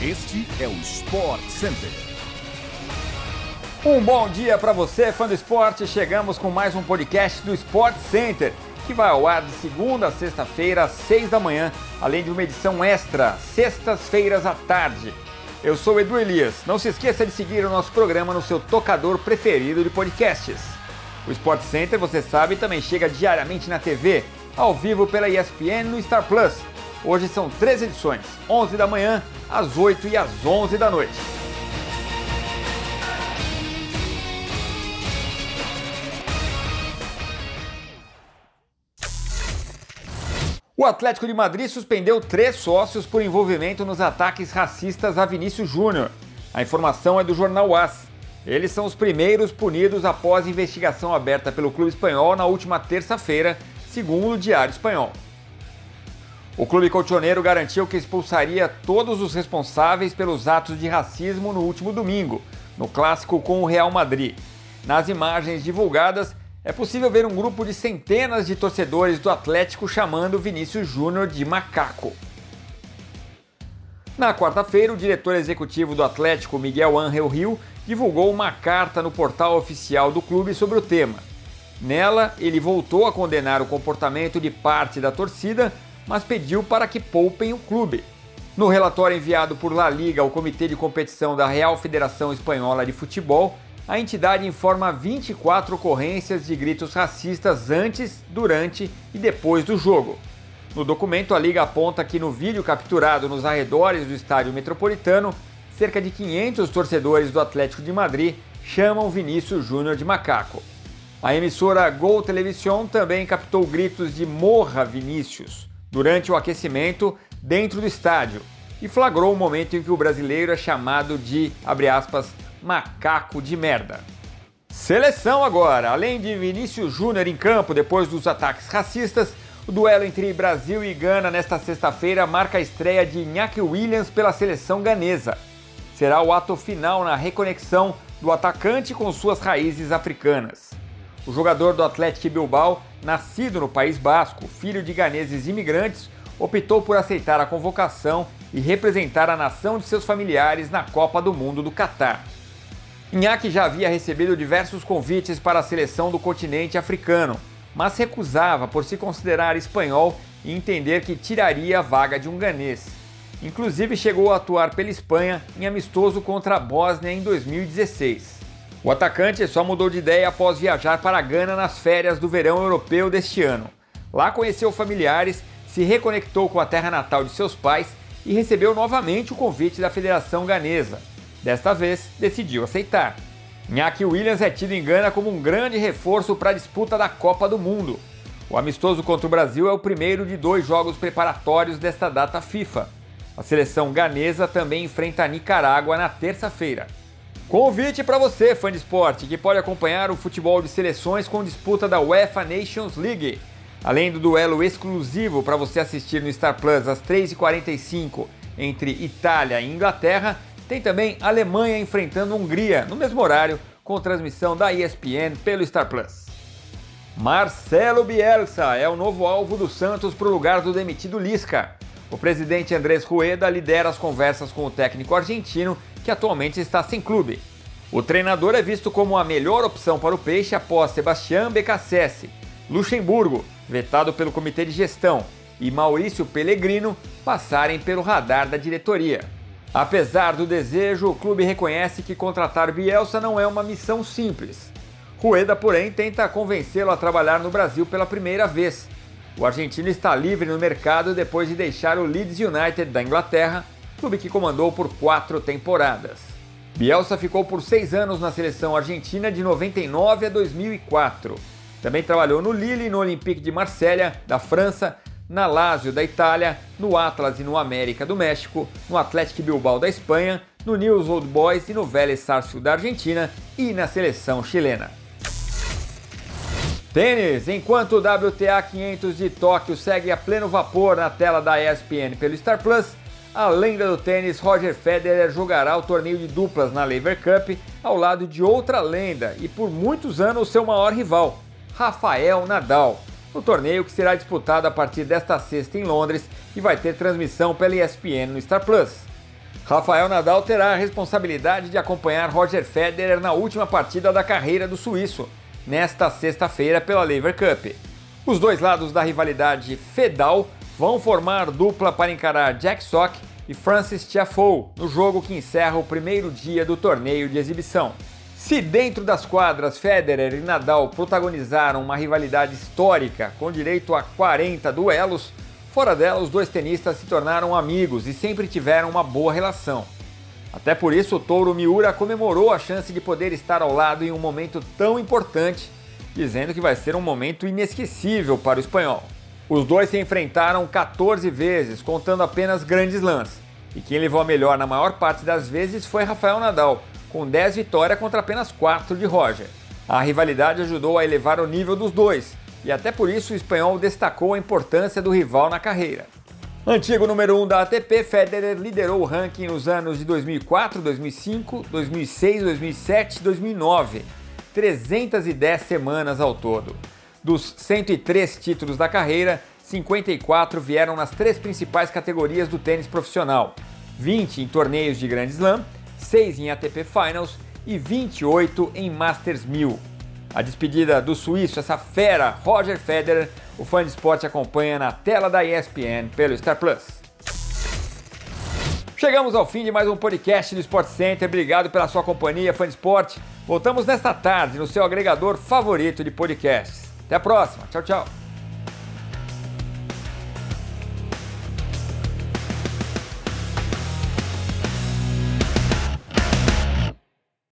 Este é o Sport Center. Um bom dia para você, fã do esporte. Chegamos com mais um podcast do Sport Center, que vai ao ar de segunda a sexta-feira, às seis da manhã, além de uma edição extra, sextas-feiras à tarde. Eu sou Edu Elias. Não se esqueça de seguir o nosso programa no seu tocador preferido de podcasts. O Sport Center, você sabe, também chega diariamente na TV, ao vivo pela ESPN no Star Plus. Hoje são três edições, 11 da manhã, às 8 e às 11 da noite. O Atlético de Madrid suspendeu três sócios por envolvimento nos ataques racistas a Vinícius Júnior. A informação é do jornal AS. Eles são os primeiros punidos após investigação aberta pelo clube espanhol na última terça-feira, segundo o Diário Espanhol. O clube colchoneiro garantiu que expulsaria todos os responsáveis pelos atos de racismo no último domingo, no clássico com o Real Madrid. Nas imagens divulgadas, é possível ver um grupo de centenas de torcedores do Atlético chamando Vinícius Júnior de macaco. Na quarta-feira, o diretor executivo do Atlético, Miguel Ángel Rio, divulgou uma carta no portal oficial do clube sobre o tema. Nela, ele voltou a condenar o comportamento de parte da torcida mas pediu para que poupem o clube. No relatório enviado por La Liga ao Comitê de Competição da Real Federação Espanhola de Futebol, a entidade informa 24 ocorrências de gritos racistas antes, durante e depois do jogo. No documento, a Liga aponta que no vídeo capturado nos arredores do estádio metropolitano, cerca de 500 torcedores do Atlético de Madrid chamam Vinícius Júnior de macaco. A emissora Gol Television também captou gritos de Morra Vinícius durante o aquecimento dentro do estádio e flagrou o momento em que o brasileiro é chamado de, abre aspas, macaco de merda. Seleção agora, além de Vinícius Júnior em campo depois dos ataques racistas, o duelo entre Brasil e Gana nesta sexta-feira marca a estreia de Iñaki Williams pela seleção ganesa. Será o ato final na reconexão do atacante com suas raízes africanas. O jogador do Atlético Bilbao, nascido no País Basco, filho de ganeses imigrantes, optou por aceitar a convocação e representar a nação de seus familiares na Copa do Mundo do Catar. Inhaque já havia recebido diversos convites para a seleção do continente africano, mas recusava por se considerar espanhol e entender que tiraria a vaga de um ganês. Inclusive chegou a atuar pela Espanha em amistoso contra a Bósnia em 2016. O atacante só mudou de ideia após viajar para a Gana nas férias do verão europeu deste ano. Lá conheceu familiares, se reconectou com a terra natal de seus pais e recebeu novamente o convite da Federação Ganesa. Desta vez, decidiu aceitar. Iñaki Williams é tido em Gana como um grande reforço para a disputa da Copa do Mundo. O amistoso contra o Brasil é o primeiro de dois jogos preparatórios desta data FIFA. A seleção ganesa também enfrenta a Nicarágua na terça-feira. Convite para você, fã de esporte, que pode acompanhar o futebol de seleções com disputa da UEFA Nations League. Além do duelo exclusivo para você assistir no Star Plus às 3h45 entre Itália e Inglaterra, tem também Alemanha enfrentando Hungria no mesmo horário, com transmissão da ESPN pelo Star Plus. Marcelo Bielsa é o novo alvo do Santos para o lugar do demitido Lisca. O presidente Andrés Rueda lidera as conversas com o técnico argentino que atualmente está sem clube. O treinador é visto como a melhor opção para o Peixe após Sebastião Becassese, Luxemburgo, vetado pelo comitê de gestão, e Maurício Pellegrino passarem pelo radar da diretoria. Apesar do desejo, o clube reconhece que contratar Bielsa não é uma missão simples. Rueda, porém, tenta convencê-lo a trabalhar no Brasil pela primeira vez. O argentino está livre no mercado depois de deixar o Leeds United da Inglaterra clube que comandou por quatro temporadas. Bielsa ficou por seis anos na seleção argentina de 99 a 2004. Também trabalhou no Lille e no Olympique de Marselha, da França, na Lazio da Itália, no Atlas e no América do México, no Atlético Bilbao da Espanha, no News Old Boys e no Vélez Sarsfield da Argentina e na seleção chilena. Tênis, enquanto o WTA 500 de Tóquio segue a pleno vapor na tela da ESPN pelo Star Plus, a lenda do tênis Roger Federer jogará o torneio de duplas na Lever Cup ao lado de outra lenda e por muitos anos seu maior rival, Rafael Nadal. O torneio que será disputado a partir desta sexta em Londres e vai ter transmissão pela ESPN no Star Plus. Rafael Nadal terá a responsabilidade de acompanhar Roger Federer na última partida da carreira do suíço, nesta sexta-feira pela Lever Cup. Os dois lados da rivalidade Fedal vão formar dupla para encarar Jack Sock e Francis Tiafoe no jogo que encerra o primeiro dia do torneio de exibição. Se dentro das quadras Federer e Nadal protagonizaram uma rivalidade histórica com direito a 40 duelos, fora dela os dois tenistas se tornaram amigos e sempre tiveram uma boa relação. Até por isso, o Touro Miura comemorou a chance de poder estar ao lado em um momento tão importante, dizendo que vai ser um momento inesquecível para o espanhol. Os dois se enfrentaram 14 vezes, contando apenas grandes lãs, e quem levou a melhor na maior parte das vezes foi Rafael Nadal, com 10 vitórias contra apenas 4 de Roger. A rivalidade ajudou a elevar o nível dos dois, e até por isso o espanhol destacou a importância do rival na carreira. Antigo número 1 um da ATP, Federer liderou o ranking nos anos de 2004, 2005, 2006, 2007 e 2009, 310 semanas ao todo. Dos 103 títulos da carreira, 54 vieram nas três principais categorias do tênis profissional: 20 em torneios de Grand Slam 6 em ATP Finals e 28 em Masters 1000. A despedida do suíço, essa fera Roger Federer, o fã de esporte acompanha na tela da ESPN pelo Star Plus. Chegamos ao fim de mais um podcast do Sport Center. Obrigado pela sua companhia, fã de esporte. Voltamos nesta tarde no seu agregador favorito de podcasts. Até a próxima. Tchau, tchau.